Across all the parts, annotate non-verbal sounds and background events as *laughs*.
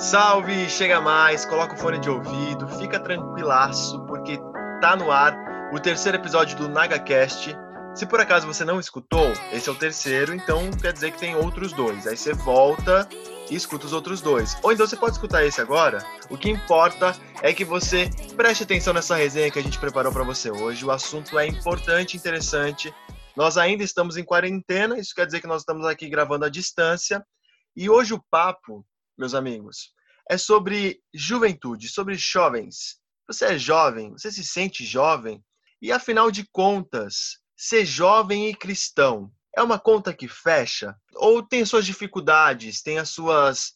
Salve, chega mais, coloca o fone de ouvido, fica tranquilaço, porque tá no ar o terceiro episódio do NagaCast. Se por acaso você não escutou, esse é o terceiro, então quer dizer que tem outros dois. Aí você volta e escuta os outros dois. Ou então você pode escutar esse agora. O que importa é que você preste atenção nessa resenha que a gente preparou para você hoje. O assunto é importante, interessante. Nós ainda estamos em quarentena, isso quer dizer que nós estamos aqui gravando à distância. E hoje o papo, meus amigos, é sobre juventude, sobre jovens. Você é jovem? Você se sente jovem? E afinal de contas, ser jovem e cristão é uma conta que fecha? Ou tem suas dificuldades, tem as suas,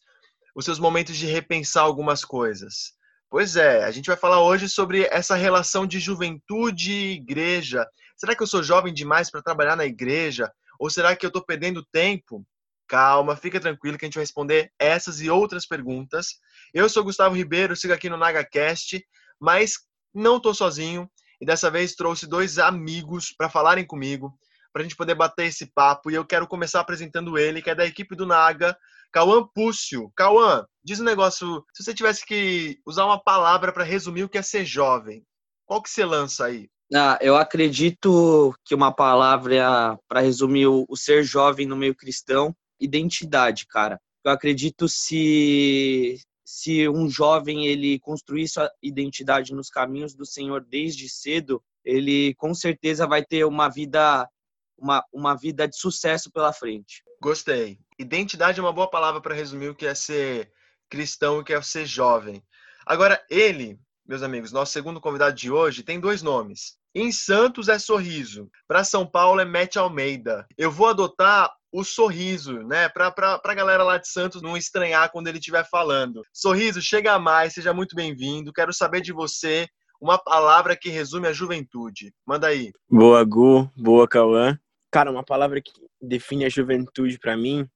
os seus momentos de repensar algumas coisas? Pois é, a gente vai falar hoje sobre essa relação de juventude e igreja. Será que eu sou jovem demais para trabalhar na igreja? Ou será que eu estou perdendo tempo? Calma, fica tranquilo que a gente vai responder essas e outras perguntas. Eu sou Gustavo Ribeiro, sigo aqui no NagaCast, mas não estou sozinho e dessa vez trouxe dois amigos para falarem comigo para a gente poder bater esse papo. E eu quero começar apresentando ele, que é da equipe do Naga, Cauã Púcio. Cauã, diz um negócio, se você tivesse que usar uma palavra para resumir o que é ser jovem, qual que você lança aí? Ah, eu acredito que uma palavra para resumir o, o ser jovem no meio cristão, identidade, cara. Eu acredito se se um jovem ele construir sua identidade nos caminhos do Senhor desde cedo, ele com certeza vai ter uma vida uma, uma vida de sucesso pela frente. Gostei. Identidade é uma boa palavra para resumir o que é ser cristão e o que é ser jovem. Agora, ele, meus amigos, nosso segundo convidado de hoje, tem dois nomes. Em Santos é Sorriso, para São Paulo é Mete Almeida. Eu vou adotar o sorriso, né? Para a galera lá de Santos não estranhar quando ele estiver falando. Sorriso, chega mais, seja muito bem-vindo. Quero saber de você uma palavra que resume a juventude. Manda aí. Boa, Gu. Boa, Cauã. Cara, uma palavra que define a juventude para mim,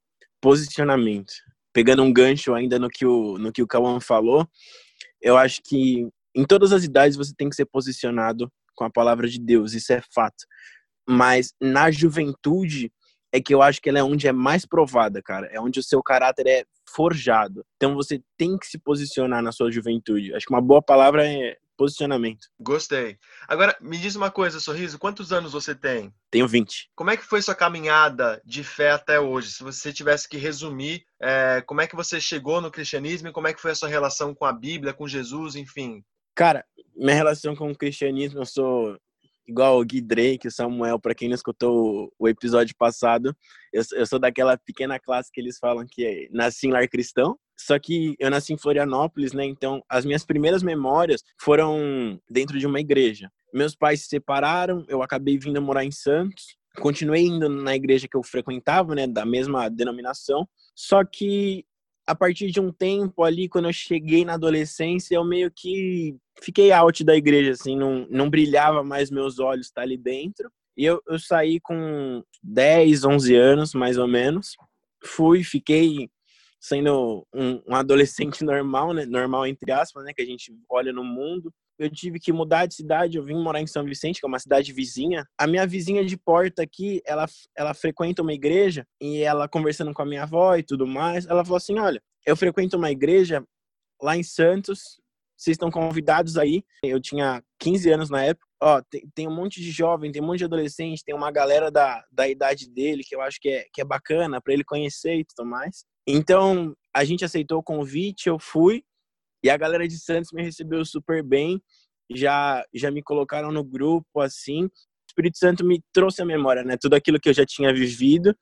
posicionamento. Pegando um gancho ainda no que o no que o Cauã falou, eu acho que em todas as idades você tem que ser posicionado com a palavra de Deus, isso é fato. Mas na juventude é que eu acho que ela é onde é mais provada, cara. É onde o seu caráter é forjado. Então você tem que se posicionar na sua juventude. Acho que uma boa palavra é posicionamento. Gostei. Agora, me diz uma coisa, Sorriso, quantos anos você tem? Tenho 20. Como é que foi sua caminhada de fé até hoje? Se você tivesse que resumir, é, como é que você chegou no cristianismo e como é que foi a sua relação com a Bíblia, com Jesus, enfim? Cara, minha relação com o cristianismo, eu sou igual o Gui Drake, o Samuel, para quem não escutou o episódio passado, eu, eu, sou daquela pequena classe que eles falam que é, nasci em lar cristão, só que eu nasci em Florianópolis, né? Então, as minhas primeiras memórias foram dentro de uma igreja. Meus pais se separaram, eu acabei vindo morar em Santos. Continuei indo na igreja que eu frequentava, né, da mesma denominação. Só que a partir de um tempo ali, quando eu cheguei na adolescência, eu meio que fiquei out da igreja, assim, não, não brilhava mais meus olhos estar ali dentro. E eu, eu saí com 10, 11 anos, mais ou menos. Fui, fiquei sendo um, um, adolescente *laughs* normal, né? Normal entre aspas, né? Que a gente olha no mundo. Eu tive que mudar de cidade, eu vim morar em São Vicente, que é uma cidade vizinha. A minha vizinha de porta aqui, ela, ela frequenta uma igreja e ela conversando com a minha avó e tudo mais, ela falou assim: "Olha, eu frequento uma igreja lá em Santos, vocês estão convidados aí. Eu tinha 15 anos na época. Ó, tem, tem, um monte de jovem, tem um monte de adolescente, tem uma galera da, da idade dele que eu acho que é, que é bacana para ele conhecer e tudo mais. Então, a gente aceitou o convite, eu fui, e a galera de Santos me recebeu super bem, já, já me colocaram no grupo, assim. O Espírito Santo me trouxe a memória, né? Tudo aquilo que eu já tinha vivido.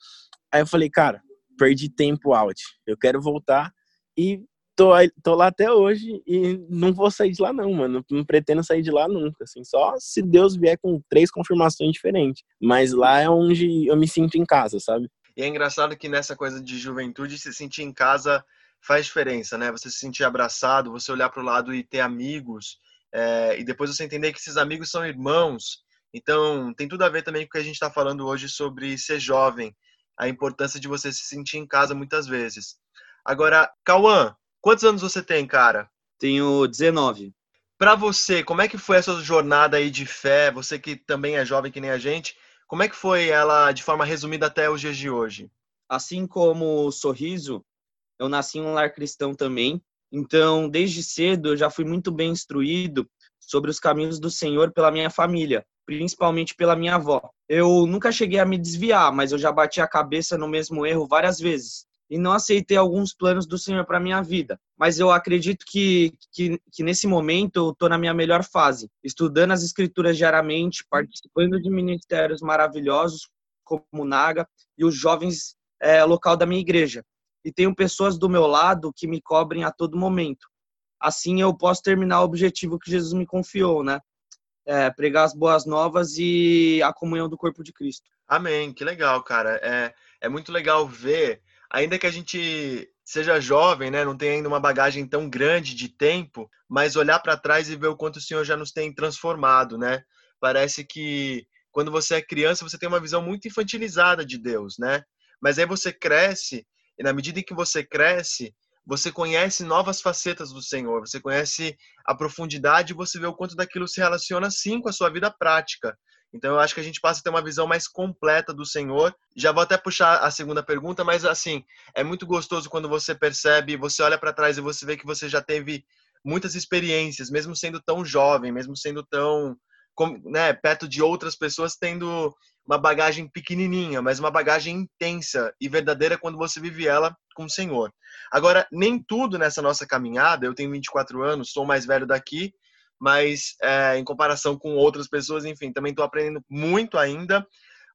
Aí eu falei, cara, perdi tempo out, eu quero voltar. E tô, tô lá até hoje e não vou sair de lá não, mano. Não pretendo sair de lá nunca, assim. Só se Deus vier com três confirmações diferentes. Mas lá é onde eu me sinto em casa, sabe? E é engraçado que nessa coisa de juventude, se sentir em casa faz diferença, né? Você se sentir abraçado, você olhar para o lado e ter amigos, é, e depois você entender que esses amigos são irmãos. Então, tem tudo a ver também com o que a gente está falando hoje sobre ser jovem, a importância de você se sentir em casa muitas vezes. Agora, Cauã, quantos anos você tem, cara? Tenho 19. Para você, como é que foi essa jornada aí de fé? Você que também é jovem que nem a gente, como é que foi ela, de forma resumida, até os dias de hoje? Assim como o Sorriso, eu nasci em um lar cristão também. Então, desde cedo, eu já fui muito bem instruído sobre os caminhos do Senhor pela minha família, principalmente pela minha avó. Eu nunca cheguei a me desviar, mas eu já bati a cabeça no mesmo erro várias vezes e não aceitei alguns planos do Senhor para minha vida. Mas eu acredito que, que, que nesse momento eu estou na minha melhor fase, estudando as Escrituras diariamente, participando de ministérios maravilhosos como o Naga e os jovens é, local da minha igreja. E tenho pessoas do meu lado que me cobrem a todo momento. Assim eu posso terminar o objetivo que Jesus me confiou, né? É, pregar as boas novas e a comunhão do corpo de Cristo. Amém, que legal, cara. É, é muito legal ver ainda que a gente seja jovem, né, não tenha ainda uma bagagem tão grande de tempo, mas olhar para trás e ver o quanto o Senhor já nos tem transformado, né? Parece que quando você é criança, você tem uma visão muito infantilizada de Deus, né? Mas aí você cresce, e na medida em que você cresce, você conhece novas facetas do Senhor, você conhece a profundidade e você vê o quanto daquilo se relaciona sim com a sua vida prática. Então eu acho que a gente passa a ter uma visão mais completa do Senhor. Já vou até puxar a segunda pergunta, mas assim, é muito gostoso quando você percebe, você olha para trás e você vê que você já teve muitas experiências, mesmo sendo tão jovem, mesmo sendo tão né, perto de outras pessoas, tendo uma bagagem pequenininha, mas uma bagagem intensa e verdadeira quando você vive ela com o Senhor. Agora, nem tudo nessa nossa caminhada, eu tenho 24 anos, sou mais velho daqui, mas é, em comparação com outras pessoas, enfim, também estou aprendendo muito ainda,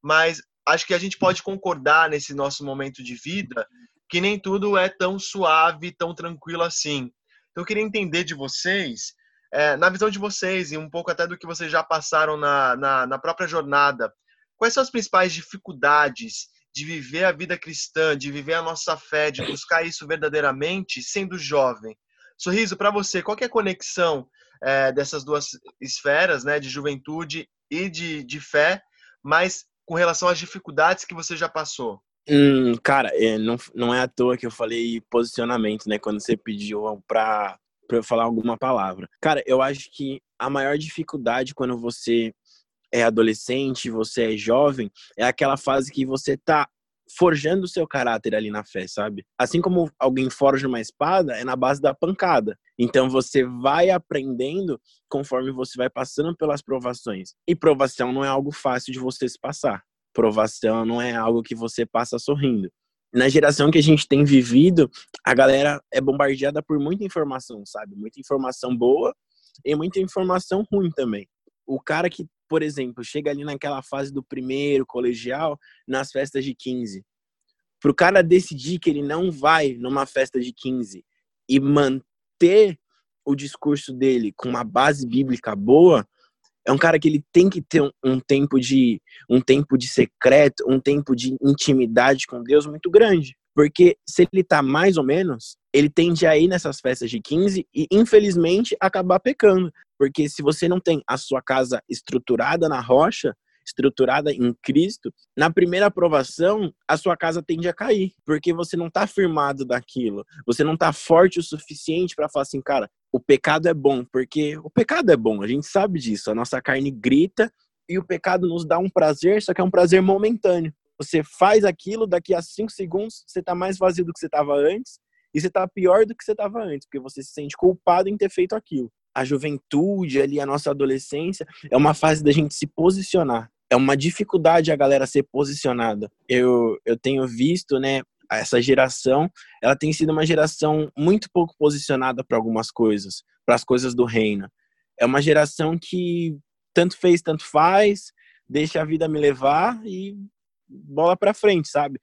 mas acho que a gente pode concordar nesse nosso momento de vida que nem tudo é tão suave, tão tranquilo assim. Então, eu queria entender de vocês, é, na visão de vocês e um pouco até do que vocês já passaram na, na, na própria jornada, quais são as principais dificuldades de viver a vida cristã, de viver a nossa fé, de buscar isso verdadeiramente sendo jovem? Sorriso, para você, qual é a conexão é, dessas duas esferas, né, de juventude e de, de fé, mas com relação às dificuldades que você já passou? Hum, cara, é, não, não é à toa que eu falei posicionamento, né, quando você pediu para eu falar alguma palavra. Cara, eu acho que a maior dificuldade quando você é adolescente, você é jovem, é aquela fase que você tá forjando o seu caráter ali na fé, sabe? Assim como alguém forja uma espada, é na base da pancada. Então você vai aprendendo conforme você vai passando pelas provações. E provação não é algo fácil de você se passar. Provação não é algo que você passa sorrindo. Na geração que a gente tem vivido, a galera é bombardeada por muita informação, sabe? Muita informação boa e muita informação ruim também. O cara que por exemplo, chega ali naquela fase do primeiro colegial, nas festas de 15. Para o cara decidir que ele não vai numa festa de 15 e manter o discurso dele com uma base bíblica boa, é um cara que ele tem que ter um, um, tempo de um tempo de secreto, um tempo de intimidade com Deus muito grande. Porque se ele tá mais ou menos, ele tende a ir nessas festas de 15 e, infelizmente, acabar pecando. Porque se você não tem a sua casa estruturada na rocha, estruturada em Cristo, na primeira aprovação, a sua casa tende a cair, porque você não está firmado daquilo, você não está forte o suficiente para falar assim, cara, o pecado é bom, porque o pecado é bom, a gente sabe disso, a nossa carne grita e o pecado nos dá um prazer, só que é um prazer momentâneo. Você faz aquilo, daqui a cinco segundos você está mais vazio do que você estava antes e você está pior do que você estava antes, porque você se sente culpado em ter feito aquilo. A juventude, ali, a nossa adolescência, é uma fase da gente se posicionar. É uma dificuldade a galera ser posicionada. Eu, eu tenho visto, né, essa geração, ela tem sido uma geração muito pouco posicionada para algumas coisas, para as coisas do reino. É uma geração que tanto fez, tanto faz, deixa a vida me levar e bola para frente, sabe?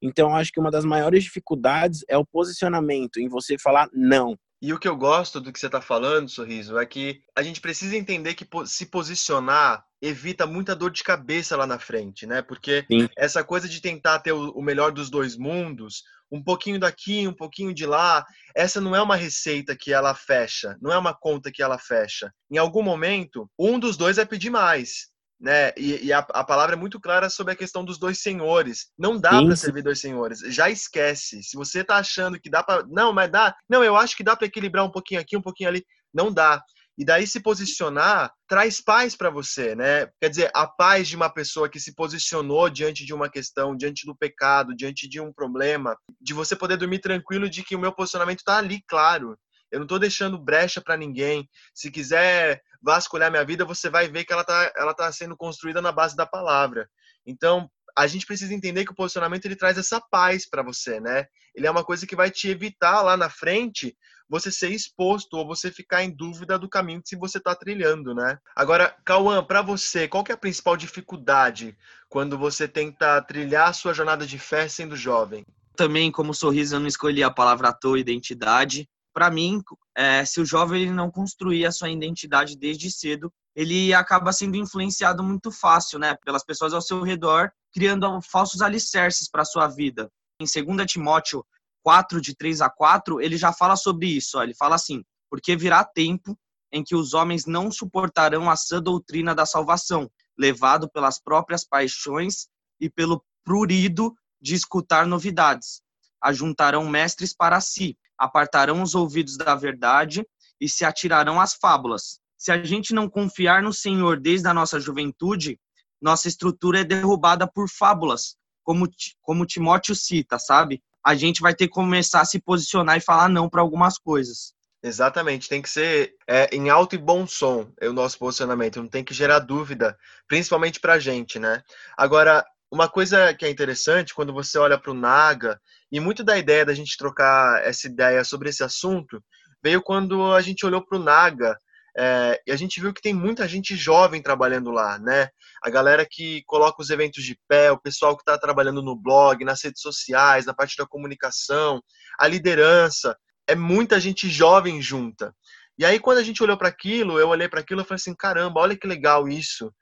Então, acho que uma das maiores dificuldades é o posicionamento, em você falar não. E o que eu gosto do que você está falando, Sorriso, é que a gente precisa entender que se posicionar evita muita dor de cabeça lá na frente, né? Porque Sim. essa coisa de tentar ter o melhor dos dois mundos, um pouquinho daqui, um pouquinho de lá, essa não é uma receita que ela fecha, não é uma conta que ela fecha. Em algum momento, um dos dois vai pedir mais né? E, e a, a, palavra é muito clara sobre a questão dos dois senhores. Não dá para servir dois senhores. Já esquece. Se você tá achando que dá para, não, mas dá. Não, eu acho que dá para equilibrar um pouquinho aqui, um pouquinho ali. Não dá. E daí se posicionar traz paz para você, né? Quer dizer, a paz de uma pessoa que se posicionou diante de uma questão, diante do pecado, diante de um problema, de você poder dormir tranquilo de que o meu posicionamento tá ali, claro. eu não tô deixando brecha para ninguém. Se quiser vasculhar minha vida, você vai ver que ela tá, ela tá sendo construída na base da palavra. Então, a gente precisa entender que o posicionamento ele traz essa paz para você, né? Ele é uma coisa que vai te evitar lá na frente você ser exposto ou você ficar em dúvida do caminho que você está trilhando, né? Agora, Cauã, para você, qual que é a principal dificuldade quando você tenta trilhar a sua jornada de fé sendo jovem? Também, como sorriso, eu não escolhi a palavra à toa, identidade. Para mim, é, se o jovem ele não construir a sua identidade desde cedo, ele acaba sendo influenciado muito fácil, né, pelas pessoas ao seu redor, criando falsos alicerces para a sua vida. Em 2 Timóteo 4, de 3 a 4, ele já fala sobre isso. Ó. Ele fala assim: Porque virá tempo em que os homens não suportarão a sã doutrina da salvação, levado pelas próprias paixões e pelo prurido de escutar novidades. Ajuntarão mestres para si, apartarão os ouvidos da verdade e se atirarão às fábulas se a gente não confiar no Senhor desde a nossa juventude, nossa estrutura é derrubada por fábulas, como, como Timóteo cita, sabe? A gente vai ter que começar a se posicionar e falar não para algumas coisas. Exatamente, tem que ser é, em alto e bom som é o nosso posicionamento, não tem que gerar dúvida, principalmente para a gente, né? Agora, uma coisa que é interessante quando você olha para o Naga, e muito da ideia da gente trocar essa ideia sobre esse assunto, veio quando a gente olhou para o Naga é, e a gente viu que tem muita gente jovem trabalhando lá, né? A galera que coloca os eventos de pé, o pessoal que está trabalhando no blog, nas redes sociais, na parte da comunicação, a liderança. É muita gente jovem junta. E aí, quando a gente olhou para aquilo, eu olhei para aquilo e falei assim: caramba, olha que legal isso.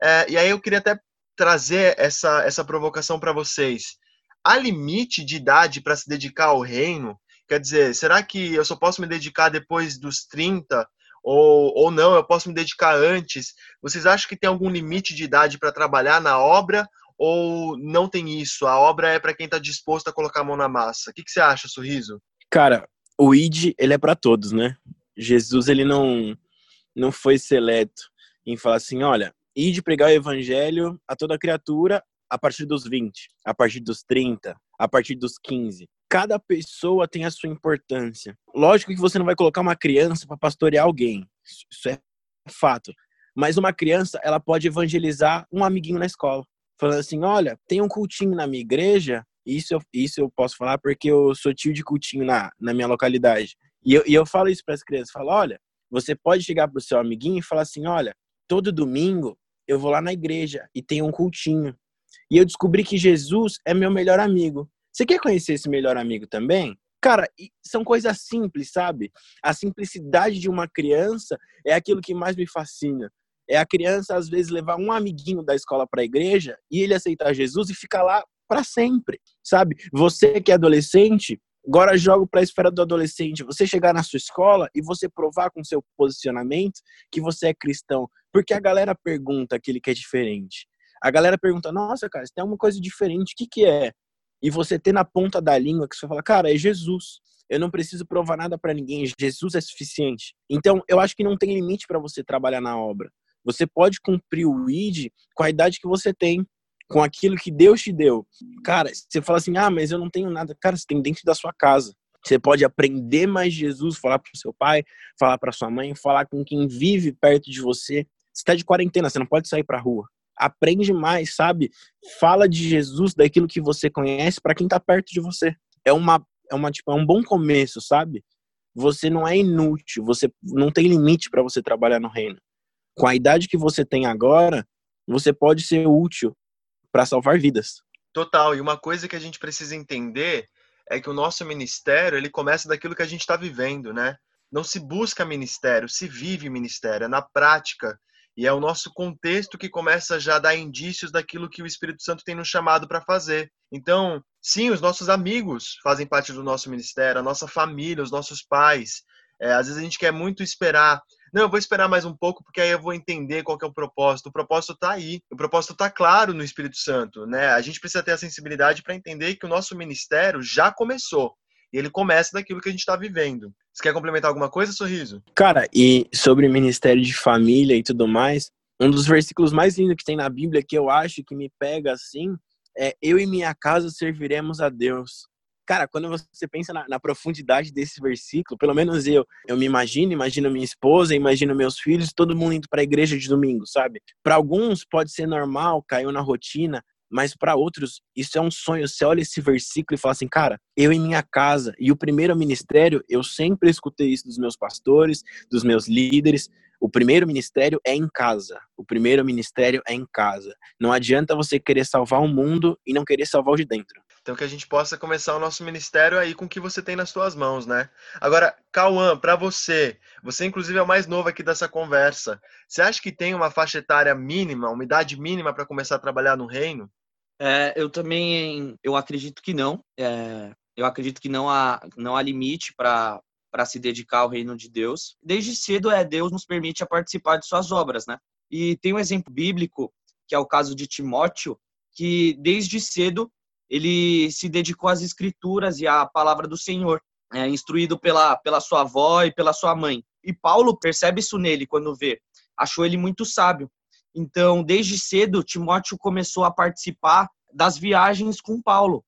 É, e aí, eu queria até trazer essa, essa provocação para vocês. Há limite de idade para se dedicar ao reino? Quer dizer, será que eu só posso me dedicar depois dos 30 ou, ou não, eu posso me dedicar antes. Vocês acham que tem algum limite de idade para trabalhar na obra ou não tem isso? A obra é para quem está disposto a colocar a mão na massa. O que, que você acha, Sorriso? Cara, o ID ele é para todos, né? Jesus ele não não foi seleto em falar assim, olha, ide pregar o evangelho a toda criatura a partir dos 20, a partir dos 30, a partir dos 15 cada pessoa tem a sua importância. Lógico que você não vai colocar uma criança para pastorear alguém, isso é fato. Mas uma criança, ela pode evangelizar um amiguinho na escola, falando assim: olha, tem um cultinho na minha igreja. Isso eu, isso eu posso falar porque eu sou tio de cultinho na, na minha localidade. E eu, e eu falo isso para as crianças: falo, olha, você pode chegar para o seu amiguinho e falar assim: olha, todo domingo eu vou lá na igreja e tem um cultinho. E eu descobri que Jesus é meu melhor amigo. Você quer conhecer esse melhor amigo também? Cara, são coisas simples, sabe? A simplicidade de uma criança é aquilo que mais me fascina. É a criança, às vezes, levar um amiguinho da escola para a igreja e ele aceitar Jesus e ficar lá para sempre, sabe? Você que é adolescente, agora jogo para a esfera do adolescente. Você chegar na sua escola e você provar com seu posicionamento que você é cristão. Porque a galera pergunta aquele que é diferente. A galera pergunta, nossa, cara, você tem uma coisa diferente, o que, que é? e você ter na ponta da língua que você fala, cara, é Jesus. Eu não preciso provar nada para ninguém, Jesus é suficiente. Então, eu acho que não tem limite para você trabalhar na obra. Você pode cumprir o ID com a idade que você tem, com aquilo que Deus te deu. Cara, você fala assim: "Ah, mas eu não tenho nada". Cara, você tem dentro da sua casa. Você pode aprender mais Jesus, falar para o seu pai, falar para sua mãe, falar com quem vive perto de você. Você está de quarentena, você não pode sair para rua aprende mais, sabe? Fala de Jesus, daquilo que você conhece para quem tá perto de você. É uma é uma tipo, é um bom começo, sabe? Você não é inútil, você não tem limite para você trabalhar no reino. Com a idade que você tem agora, você pode ser útil para salvar vidas. Total. E uma coisa que a gente precisa entender é que o nosso ministério, ele começa daquilo que a gente está vivendo, né? Não se busca ministério, se vive ministério, é na prática e é o nosso contexto que começa já a dar indícios daquilo que o Espírito Santo tem nos chamado para fazer. Então, sim, os nossos amigos fazem parte do nosso ministério, a nossa família, os nossos pais. É, às vezes a gente quer muito esperar. Não, eu vou esperar mais um pouco porque aí eu vou entender qual é o propósito. O propósito está aí. O propósito está claro no Espírito Santo, né? A gente precisa ter a sensibilidade para entender que o nosso ministério já começou. E ele começa daquilo que a gente está vivendo. Você quer complementar alguma coisa, Sorriso? Cara, e sobre ministério de família e tudo mais, um dos versículos mais lindos que tem na Bíblia que eu acho que me pega assim é: Eu e minha casa serviremos a Deus. Cara, quando você pensa na, na, profundidade desse versículo, pelo menos eu, eu me imagino, imagino minha esposa, imagino meus filhos, todo mundo indo para a igreja de domingo, sabe? Para alguns pode ser normal, caiu na rotina, mas para outros isso é um sonho. Você olha esse versículo e fala assim, cara, eu em minha casa e o primeiro ministério, eu sempre escutei isso dos meus pastores, dos meus líderes. O primeiro ministério é em casa. O primeiro ministério é em casa. Não adianta você querer salvar o mundo e não querer salvar o de dentro. Então que a gente possa começar o nosso ministério aí com o que você tem nas suas mãos, né? Agora, Cauã, para você, você inclusive é o mais novo aqui dessa conversa. Você acha que tem uma faixa etária mínima, uma idade mínima para começar a trabalhar no reino? É, eu também, eu acredito que não. É, eu acredito que não há, não há limite para para se dedicar ao reino de Deus. Desde cedo, é Deus nos permite a participar de suas obras, né? E tem um exemplo bíblico, que é o caso de Timóteo, que desde cedo ele se dedicou às escrituras e à palavra do Senhor, é, instruído pela, pela sua avó e pela sua mãe. E Paulo percebe isso nele quando vê. Achou ele muito sábio. Então, desde cedo, Timóteo começou a participar das viagens com Paulo.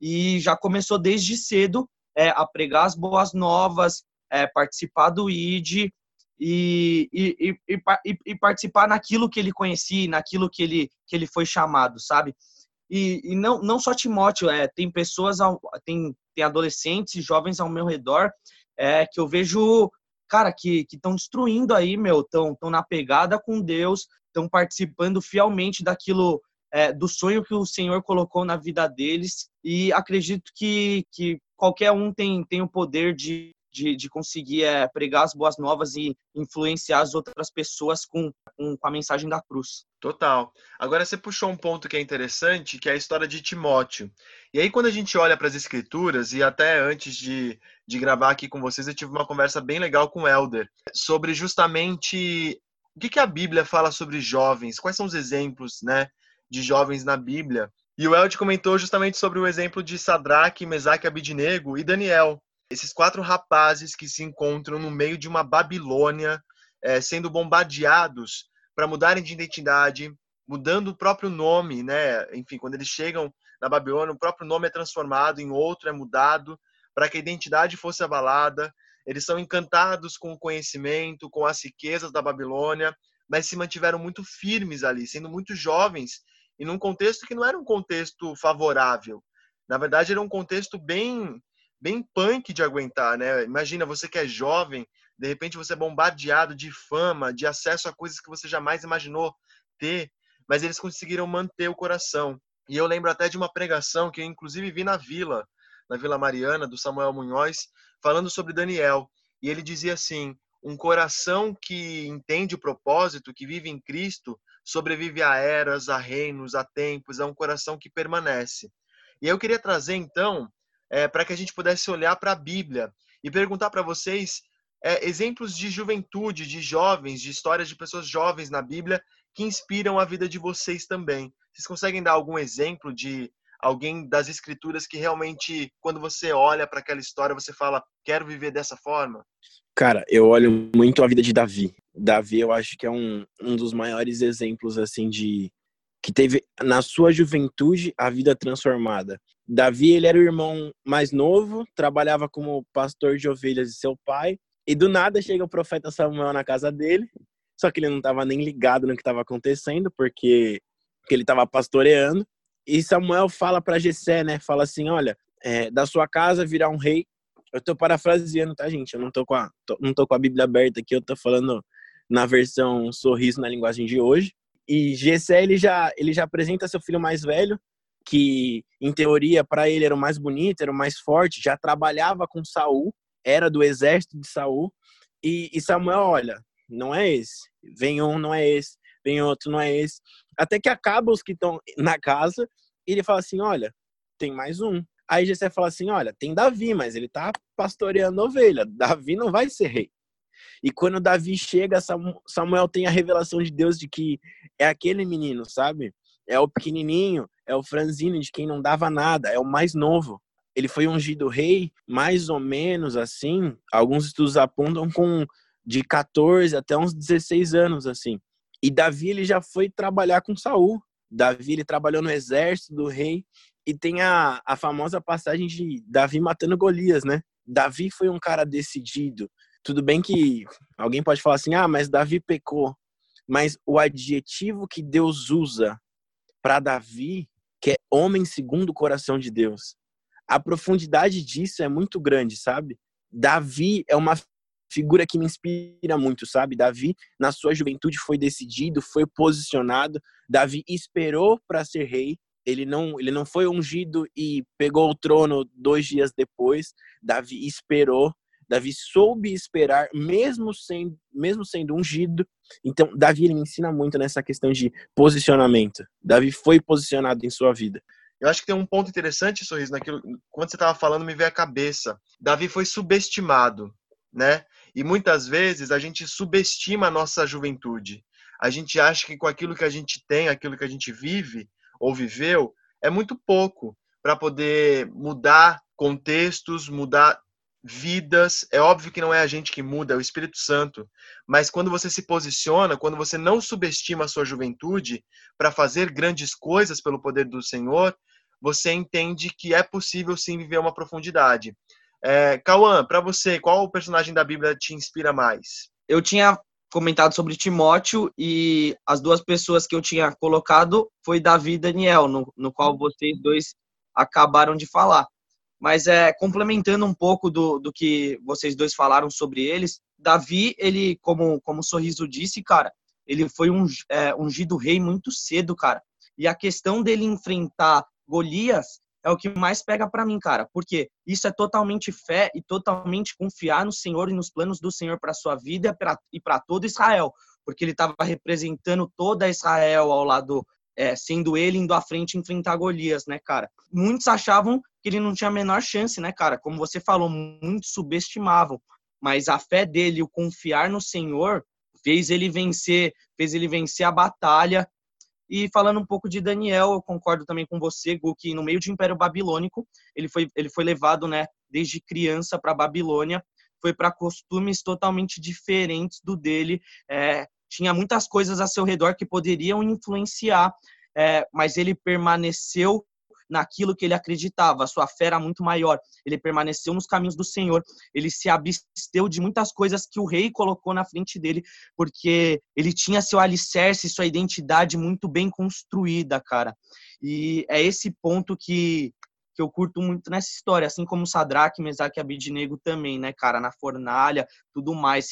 E já começou desde cedo é, a pregar as boas novas, é, participar do ID e, e, e, e, participar naquilo que ele conhecia, naquilo que ele, que ele foi chamado, sabe? E, e não, não só Timóteo, é, tem pessoas, tem, tem adolescentes, jovens ao meu redor, é, que eu vejo, cara, que estão destruindo aí, meu, estão tão na pegada com Deus, estão participando fielmente daquilo, é, do sonho que o Senhor colocou na vida deles, e acredito que, que qualquer um tem, tem o poder de, de, de conseguir é, pregar as boas novas e influenciar as outras pessoas com, com, com, a mensagem da cruz. Total. Agora você puxou um ponto que é interessante, que é a história de Timóteo. E aí, quando a gente olha para as escrituras, e até antes de, de gravar aqui com vocês, eu tive uma conversa bem legal com o Elder sobre justamente o que, que a Bíblia fala sobre jovens, quais são os exemplos né, de jovens na Bíblia. E o Eld comentou justamente sobre o exemplo de Sadraque, Mesaque, Abidnego e Daniel. Esses quatro rapazes que se encontram no meio de uma Babilônia, é, sendo bombardeados para mudarem de identidade, mudando o próprio nome, né? Enfim, quando eles chegam na Babilônia, o próprio nome é transformado em outro, é mudado, para que a identidade fosse abalada. Eles são encantados com o conhecimento, com as riquezas da Babilônia, mas se mantiveram muito firmes ali, sendo muito jovens e num contexto que não era um contexto favorável. Na verdade, era um contexto bem bem punk de aguentar, né? Imagina você que é jovem, de repente você é bombardeado de fama, de acesso a coisas que você jamais imaginou ter, mas eles conseguiram manter o coração. E eu lembro até de uma pregação que eu inclusive vi na Vila, na Vila Mariana, do Samuel Munhoz, falando sobre Daniel. E ele dizia assim: um coração que entende o propósito, que vive em Cristo, sobrevive a eras, a reinos, a tempos, é um coração que permanece. E eu queria trazer, então, é, para que a gente pudesse olhar para a Bíblia e perguntar para vocês é, exemplos de juventude, de jovens, de histórias de pessoas jovens na Bíblia que inspiram a vida de vocês também. Vocês conseguem dar algum exemplo de alguém das escrituras que realmente, quando você olha para aquela história, você fala, quero viver dessa forma? Cara, eu olho muito a vida de Davi. Davi, eu acho que é um, um dos maiores exemplos, assim, de que teve na sua juventude a vida transformada. Davi, ele era o irmão mais novo, trabalhava como pastor de ovelhas de seu pai, e do nada chega o profeta Samuel na casa dele, só que ele não estava nem ligado no que estava acontecendo, porque, porque ele estava pastoreando, e Samuel fala para Jessé, né? Fala assim, olha, é, da sua casa virá um rei. Eu tô parafraseando, tá, gente? Eu não tô com a, tô, não tô com a Bíblia aberta aqui, eu tô falando na versão sorriso na linguagem de hoje. E Jessé, ele já, ele já apresenta seu filho mais velho, que em teoria para ele era o mais bonito, era o mais forte, já trabalhava com Saul, era do exército de Saul. E, e Samuel, olha, não é esse. Vem um, não é esse. Vem outro, não é esse. Até que acaba os que estão na casa e ele fala assim: olha, tem mais um. Aí Jessé fala assim: olha, tem Davi, mas ele tá pastoreando ovelha. Davi não vai ser rei. E quando Davi chega, Samuel tem a revelação de Deus de que é aquele menino, sabe? É o pequenininho, é o franzino de quem não dava nada, é o mais novo. Ele foi ungido rei, mais ou menos assim. Alguns estudos apontam com de 14 até uns 16 anos assim. E Davi ele já foi trabalhar com Saul. Davi ele trabalhou no exército do rei E tem a, a famosa passagem de Davi matando Golias, né? Davi foi um cara decidido. Tudo bem que alguém pode falar assim, ah, mas Davi pecou. Mas o adjetivo que Deus usa para Davi, que é homem segundo o coração de Deus, a profundidade disso é muito grande, sabe? Davi é uma figura que me inspira muito, sabe? Davi, na sua juventude, foi decidido, foi posicionado. Davi esperou para ser rei. Ele não, ele não foi ungido e pegou o trono dois dias depois. Davi esperou. Davi soube esperar, mesmo sendo, mesmo sendo ungido. Então, Davi ele me ensina muito nessa questão de posicionamento. Davi foi posicionado em sua vida. Eu acho que tem um ponto interessante, Sorriso, naquilo. Quando você estava falando, me veio a cabeça. Davi foi subestimado, né? E muitas vezes a gente subestima a nossa juventude. A gente acha que com aquilo que a gente tem, aquilo que a gente vive ou viveu, é muito pouco para poder mudar contextos, mudar vidas. É óbvio que não é a gente que muda, é o Espírito Santo. Mas quando você se posiciona, quando você não subestima a sua juventude para fazer grandes coisas pelo poder do Senhor, você entende que é possível sim viver uma profundidade. É, Cauã, para você, qual o personagem da Bíblia te inspira mais? Eu tinha comentado sobre Timóteo e as duas pessoas que eu tinha colocado foi Davi e Daniel, no, no qual vocês dois acabaram de falar. Mas é complementando um pouco do, do que vocês dois falaram sobre eles, Davi, ele, como, como o Sorriso disse, cara, ele foi um, é, ungido rei muito cedo, cara. E a questão dele enfrentar Golias é o que mais pega para mim, cara, porque isso é totalmente fé e totalmente confiar no Senhor e nos planos do Senhor para sua vida e para todo Israel, porque ele estava representando toda Israel ao lado, é, sendo ele indo à frente enfrentar Golias, né, cara? Muitos achavam que ele não tinha a menor chance, né, cara? Como você falou, muitos subestimavam, mas a fé dele, o confiar no Senhor, fez ele vencer, fez ele vencer a batalha e falando um pouco de Daniel, eu concordo também com você, Gu, que no meio de Império Babilônico, ele foi, ele foi levado, né, desde criança para Babilônia, foi para costumes totalmente diferentes do dele, é, tinha muitas coisas a seu redor que poderiam influenciar, é, mas ele permaneceu naquilo que ele acreditava. A sua fé era muito maior. Ele permaneceu nos caminhos do Senhor. Ele se absteu de muitas coisas que o rei colocou na frente dele, porque ele tinha seu alicerce, sua identidade muito bem construída, cara. E é esse ponto que que eu curto muito nessa história, assim como Sadraque, Mesaque e Abidnego também, né, cara, na fornalha, tudo mais.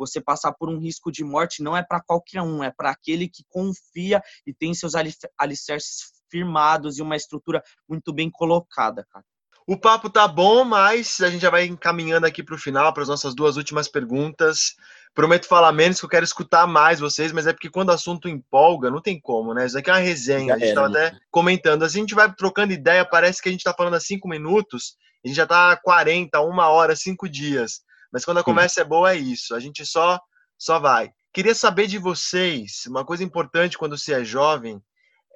Você passar por um risco de morte não é para qualquer um, é para aquele que confia e tem seus alicerces firmados e uma estrutura muito bem colocada, cara. O papo tá bom, mas a gente já vai encaminhando aqui para o final, para as nossas duas últimas perguntas. Prometo falar menos, que eu quero escutar mais vocês, mas é porque quando o assunto empolga, não tem como, né? Isso aqui é uma resenha. A gente estava até comentando. Assim, a gente vai trocando ideia, parece que a gente está falando há cinco minutos, a gente já está 40, uma hora, cinco dias. Mas quando a conversa é boa, é isso. A gente só, só vai. Queria saber de vocês, uma coisa importante quando você é jovem,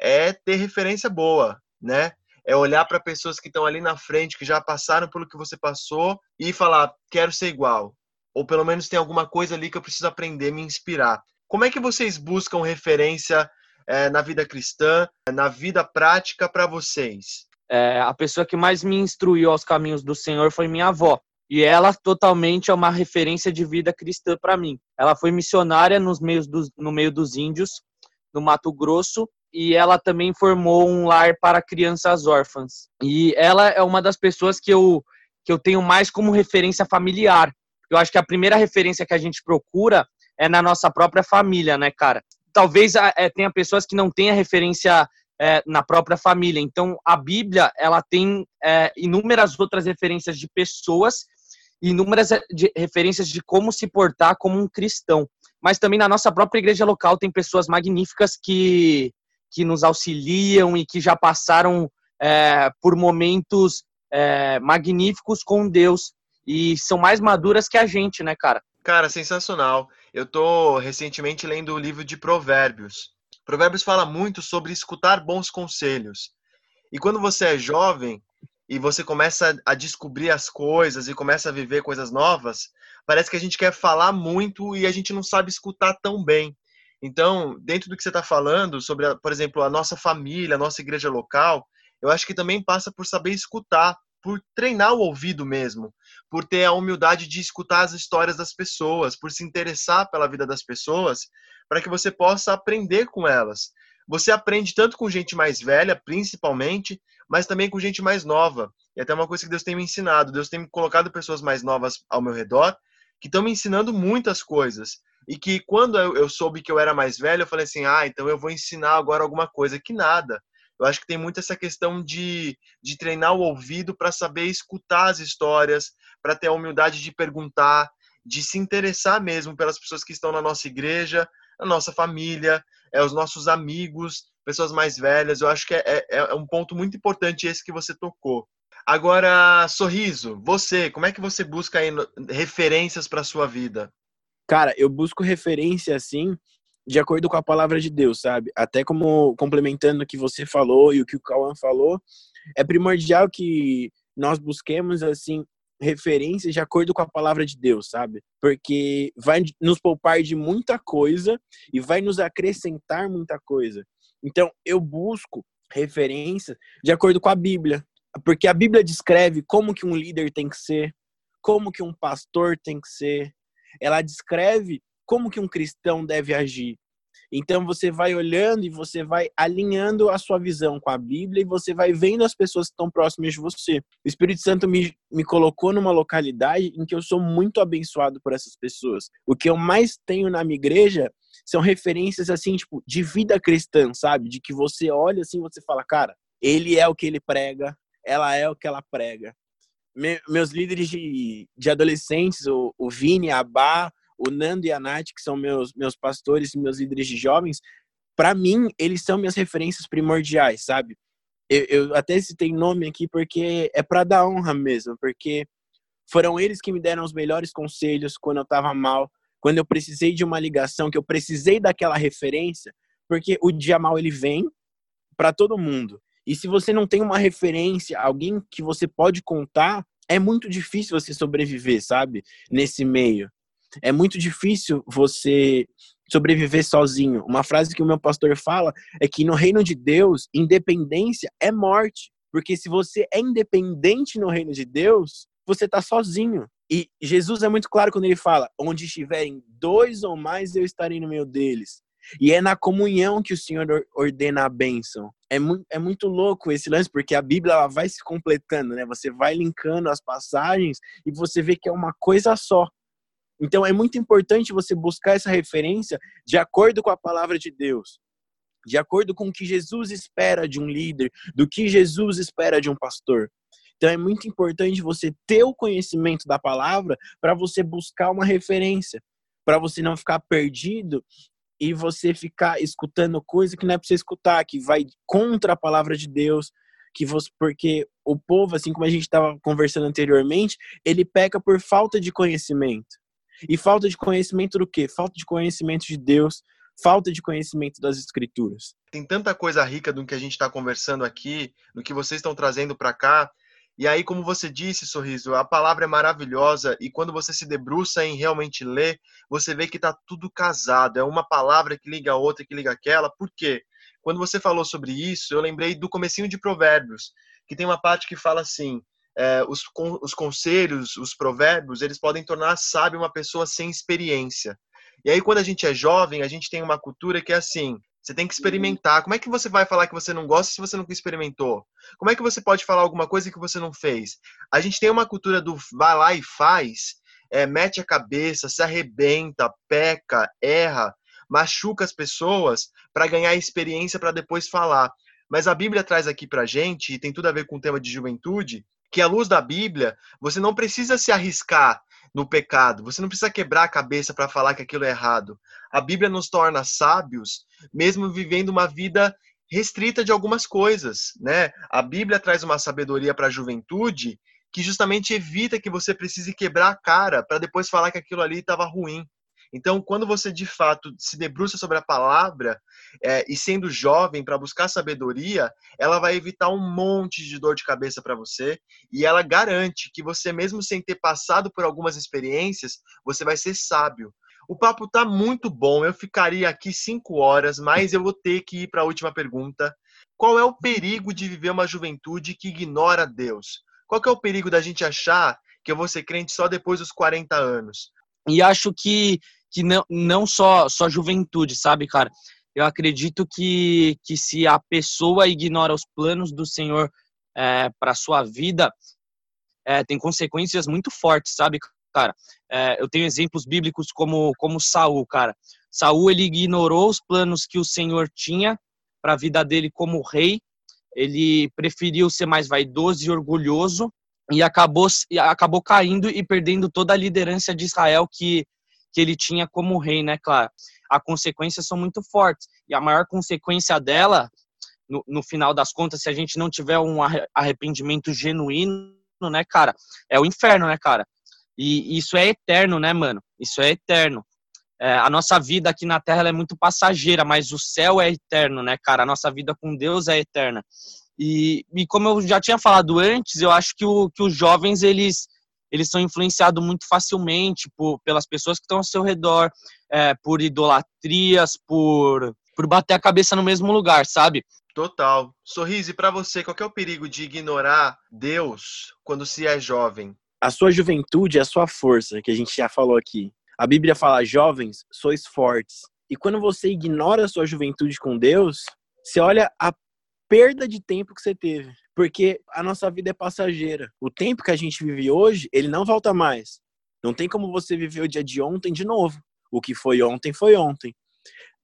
é ter referência boa, né? É olhar para pessoas que estão ali na frente, que já passaram pelo que você passou e falar, quero ser igual. Ou pelo menos tem alguma coisa ali que eu preciso aprender, me inspirar. Como é que vocês buscam referência é, na vida cristã, na vida prática para vocês? É, a pessoa que mais me instruiu aos caminhos do Senhor foi minha avó. E ela totalmente é uma referência de vida cristã para mim. Ela foi missionária nos meios dos, no meio dos índios, no Mato Grosso, e ela também formou um lar para crianças órfãs. E ela é uma das pessoas que eu, que eu tenho mais como referência familiar. Eu acho que a primeira referência que a gente procura é na nossa própria família, né, cara? Talvez é, tenha pessoas que não tenham referência é, na própria família. Então, a Bíblia, ela tem é, inúmeras outras referências de pessoas inúmeras de, referências de como se portar como um cristão. Mas também na nossa própria igreja local tem pessoas magníficas que que nos auxiliam e que já passaram é, por momentos é, magníficos com Deus e são mais maduras que a gente, né, cara? Cara, sensacional. Eu tô recentemente lendo o livro de Provérbios. Provérbios fala muito sobre escutar bons conselhos. E quando você é jovem e você começa a descobrir as coisas e começa a viver coisas novas, parece que a gente quer falar muito e a gente não sabe escutar tão bem. Então, dentro do que você está falando sobre, por exemplo, a nossa família, a nossa igreja local, eu acho que também passa por saber escutar, por treinar o ouvido mesmo, por ter a humildade de escutar as histórias das pessoas, por se interessar pela vida das pessoas, para que você possa aprender com elas. Você aprende tanto com gente mais velha, principalmente, mas também com gente mais nova. E até uma coisa que Deus tem me ensinado. Deus tem me colocado pessoas mais novas ao meu redor que estão me ensinando muitas coisas. E que quando eu, soube que eu era mais velho, eu falei assim: ah, então eu vou ensinar agora alguma coisa. Que nada. Eu acho que tem muito essa questão de, de treinar o ouvido para saber escutar as histórias, para ter a humildade de perguntar, de se interessar mesmo pelas pessoas que estão na nossa igreja, na nossa família, é, os nossos amigos, pessoas mais velhas. Eu acho que é, é, é um ponto muito importante esse que você tocou. Agora, Sorriso, você, como é que você busca referências para sua vida? Cara, eu busco referência assim de acordo com a palavra de Deus, sabe? Até como complementando o que você falou e o que o Cauã falou, é primordial que nós busquemos assim referências de acordo com a palavra de Deus, sabe? Porque vai nos poupar de muita coisa e vai nos acrescentar muita coisa. Então, eu busco referência de acordo com a Bíblia, porque a Bíblia descreve como que um líder tem que ser, como que um pastor tem que ser. Ela descreve como que um cristão deve agir. Então você vai olhando e você vai alinhando a sua visão com a Bíblia e você vai vendo as pessoas que estão próximas de você. O Espírito Santo me, me colocou numa localidade em que eu sou muito abençoado por essas pessoas. O que eu mais tenho na minha igreja são referências assim, tipo, de vida cristã, sabe? De que você olha assim, você fala, cara, ele é o que ele prega, ela é o que ela prega. Me, meus líderes de, de adolescentes, o, o Vini, a Bá, o Nando e a Nath, que são meus, meus pastores meus líderes de jovens, para mim, eles são minhas referências primordiais, sabe? Eu, eu até citei nome aqui porque é para dar honra mesmo, porque foram eles que me deram os melhores conselhos quando eu estava mal, quando eu precisei de uma ligação, que eu precisei daquela referência, porque o dia mal ele vem para todo mundo. E se você não tem uma referência, alguém que você pode contar, é muito difícil você sobreviver, sabe? Nesse meio. É muito difícil você sobreviver sozinho. Uma frase que o meu pastor fala é que no reino de Deus, independência é morte. Porque se você é independente no reino de Deus, você está sozinho. E Jesus é muito claro quando ele fala: onde estiverem dois ou mais, eu estarei no meio deles. E é na comunhão que o Senhor ordena a bênção. É muito, é muito louco esse lance, porque a Bíblia ela vai se completando, né? Você vai linkando as passagens e você vê que é uma coisa só. Então é muito importante você buscar essa referência de acordo com a palavra de Deus, de acordo com o que Jesus espera de um líder, do que Jesus espera de um pastor. Então é muito importante você ter o conhecimento da palavra para você buscar uma referência, para você não ficar perdido e você ficar escutando coisa que não é para você escutar, que vai contra a palavra de Deus, que você, porque o povo, assim como a gente estava conversando anteriormente, ele peca por falta de conhecimento. E falta de conhecimento do quê? Falta de conhecimento de Deus, falta de conhecimento das escrituras. Tem tanta coisa rica do que a gente está conversando aqui, do que vocês estão trazendo para cá. E aí, como você disse, Sorriso, a palavra é maravilhosa e quando você se debruça em realmente ler, você vê que está tudo casado. É uma palavra que liga a outra, que liga aquela. Por quê? Quando você falou sobre isso, eu lembrei do comecinho de Provérbios, que tem uma parte que fala assim: é, os, os conselhos, os provérbios, eles podem tornar sábio uma pessoa sem experiência. E aí, quando a gente é jovem, a gente tem uma cultura que é assim: você tem que experimentar. Como é que você vai falar que você não gosta se você nunca experimentou? Como é que você pode falar alguma coisa que você não fez? A gente tem uma cultura do vai lá e faz, é, mete a cabeça, se arrebenta, peca, erra, machuca as pessoas para ganhar experiência para depois falar. Mas a Bíblia traz aqui para gente, e tem tudo a ver com o tema de juventude, que à luz da Bíblia, você não precisa se arriscar no pecado, você não precisa quebrar a cabeça para falar que aquilo é errado. A Bíblia nos torna sábios, mesmo vivendo uma vida restrita de algumas coisas, né? A Bíblia traz uma sabedoria para a juventude que justamente evita que você precise quebrar a cara para depois falar que aquilo ali estava ruim. Então, quando você de fato se debruça sobre a palavra é, e sendo jovem para buscar sabedoria, ela vai evitar um monte de dor de cabeça para você e ela garante que você, mesmo sem ter passado por algumas experiências, você vai ser sábio. O papo tá muito bom, eu ficaria aqui cinco horas, mas eu vou ter que ir para a última pergunta. qual é o perigo de viver uma juventude que ignora Deus? Qual que é o perigo da gente achar que eu vou ser crente só depois dos 40 anos? E acho que, que não, não só, só juventude, sabe, cara? Eu acredito que, que se a pessoa ignora os planos do Senhor é, para sua vida, é, tem consequências muito fortes, sabe, cara? É, eu tenho exemplos bíblicos como, como Saul, cara. Saul, ele ignorou os planos que o Senhor tinha para a vida dele como rei. Ele preferiu ser mais vaidoso e orgulhoso e acabou, acabou caindo e perdendo toda a liderança de Israel que, que ele tinha como rei, né, claro. As consequências são muito fortes. E a maior consequência dela, no, no final das contas, se a gente não tiver um arrependimento genuíno, né, cara, é o inferno, né, cara? E isso é eterno, né, mano? Isso é eterno. É, a nossa vida aqui na Terra é muito passageira, mas o céu é eterno, né, cara? A nossa vida com Deus é eterna. E, e como eu já tinha falado antes, eu acho que, o, que os jovens, eles, eles são influenciados muito facilmente por, pelas pessoas que estão ao seu redor, é, por idolatrias, por, por bater a cabeça no mesmo lugar, sabe? Total. Sorriso, e para você, qual é o perigo de ignorar Deus quando se é jovem? A sua juventude é a sua força, que a gente já falou aqui. A Bíblia fala: jovens, sois fortes. E quando você ignora a sua juventude com Deus, você olha a perda de tempo que você teve. Porque a nossa vida é passageira. O tempo que a gente vive hoje, ele não volta mais. Não tem como você viver o dia de ontem de novo. O que foi ontem, foi ontem.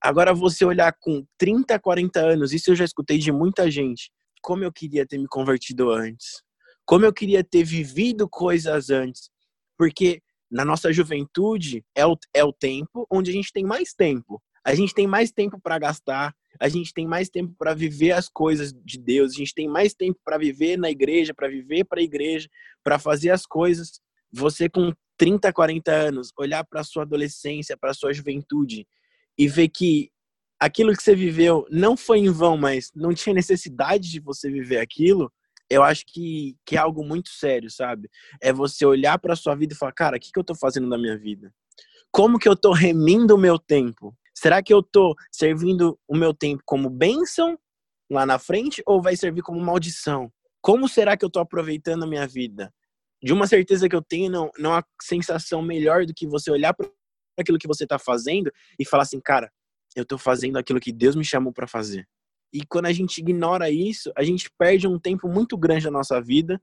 Agora, você olhar com 30, 40 anos, isso eu já escutei de muita gente. Como eu queria ter me convertido antes. Como eu queria ter vivido coisas antes. Porque na nossa juventude é o, é o tempo onde a gente tem mais tempo. A gente tem mais tempo para gastar, a gente tem mais tempo para viver as coisas de Deus, a gente tem mais tempo para viver na igreja, para viver para a igreja, para fazer as coisas. Você com 30, 40 anos, olhar para sua adolescência, para sua juventude e ver que aquilo que você viveu não foi em vão, mas não tinha necessidade de você viver aquilo, eu acho que, que é algo muito sério, sabe? É você olhar para sua vida e falar, cara, o que, que eu tô fazendo na minha vida? Como que eu tô remindo o meu tempo? Será que eu tô servindo o meu tempo como bênção lá na frente ou vai servir como maldição? Como será que eu tô aproveitando a minha vida? De uma certeza que eu tenho, não, não há sensação melhor do que você olhar para aquilo que você tá fazendo e falar assim, cara, eu tô fazendo aquilo que Deus me chamou para fazer. E quando a gente ignora isso, a gente perde um tempo muito grande da nossa vida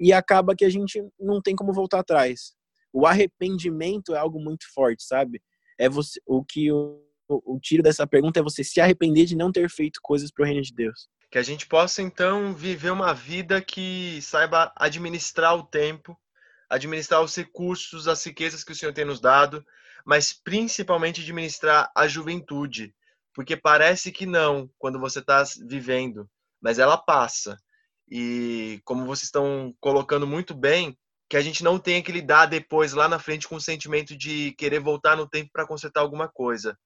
e acaba que a gente não tem como voltar atrás. O arrependimento é algo muito forte, sabe? É você o que o, o tiro dessa pergunta é você se arrepender de não ter feito coisas para o reino de Deus. Que a gente possa então viver uma vida que saiba administrar o tempo, administrar os recursos, as riquezas que o Senhor tem nos dado, mas principalmente administrar a juventude, porque parece que não quando você está vivendo, mas ela passa. E como vocês estão colocando muito bem, que a gente não tenha que lidar depois lá na frente com o sentimento de querer voltar no tempo para consertar alguma coisa.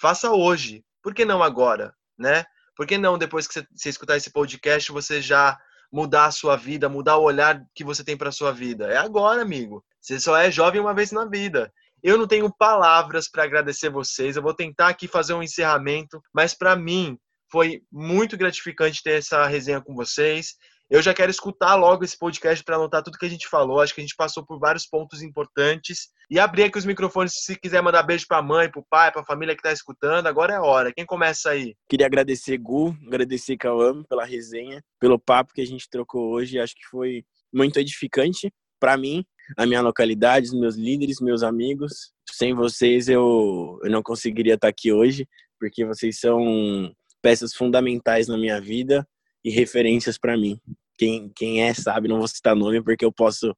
Faça hoje, por que não agora, né? Por que não depois que você, escutar esse podcast você já mudar a sua vida, mudar o olhar que você tem para sua vida? É agora, amigo. Você só é jovem uma vez na vida. Eu não tenho palavras para agradecer vocês. Eu vou tentar aqui fazer um encerramento, mas para mim foi muito gratificante ter essa resenha com vocês. Eu já quero escutar logo esse podcast para anotar tudo que a gente falou. Acho que a gente passou por vários pontos importantes. E abrir aqui os microfones se quiser mandar beijo para a mãe, para o pai, para a família que está escutando. Agora é a hora. Quem começa aí? Queria agradecer Gu, agradecer Cauã pela resenha, pelo papo que a gente trocou hoje. Acho que foi muito edificante para mim a minha localidade, os meus líderes, meus amigos. Sem vocês eu, eu não conseguiria estar aqui hoje, porque vocês são peças fundamentais na minha vida e referências para mim. Quem, quem é sabe, não vou citar nome porque eu posso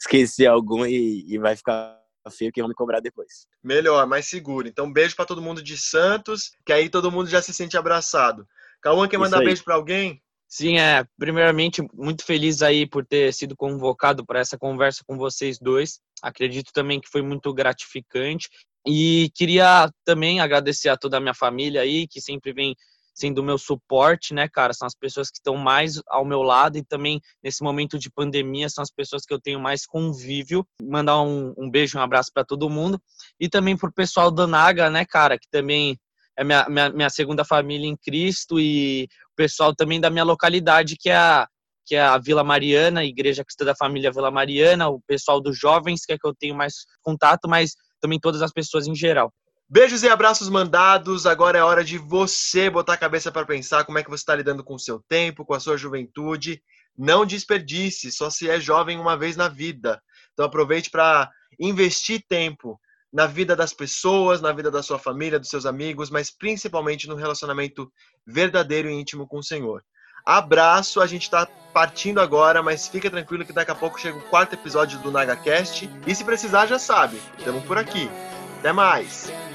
esquecer algum e, e vai ficar feio que vão me cobrar depois. Melhor, mais seguro. Então, beijo para todo mundo de Santos, que aí todo mundo já se sente abraçado. Cauã, quer mandar beijo para alguém? Sim, é. Primeiramente, muito feliz aí por ter sido convocado para essa conversa com vocês dois. Acredito também que foi muito gratificante. E queria também agradecer a toda a minha família aí, que sempre vem sendo o meu suporte, né, cara? São as pessoas que estão mais ao meu lado e também nesse momento de pandemia são as pessoas que eu tenho mais convívio. Mandar um, um beijo, um abraço para todo mundo e também pro pessoal da Naga, né, cara, que também é minha, minha, minha segunda família em Cristo e o pessoal também da minha localidade, que é a, que é a Vila Mariana, a Igreja Cristã da Família Vila Mariana, o pessoal dos jovens, que é que eu tenho mais contato, mas também todas as pessoas em geral. Beijos e abraços mandados. Agora é hora de você botar a cabeça para pensar como é que você está lidando com o seu tempo, com a sua juventude. Não desperdice, só se é jovem uma vez na vida. Então aproveite para investir tempo na vida das pessoas, na vida da sua família, dos seus amigos, mas principalmente no relacionamento verdadeiro e íntimo com o Senhor. Abraço, a gente está partindo agora, mas fica tranquilo que daqui a pouco chega o quarto episódio do NagaCast. E se precisar, já sabe, estamos por aqui. Até mais!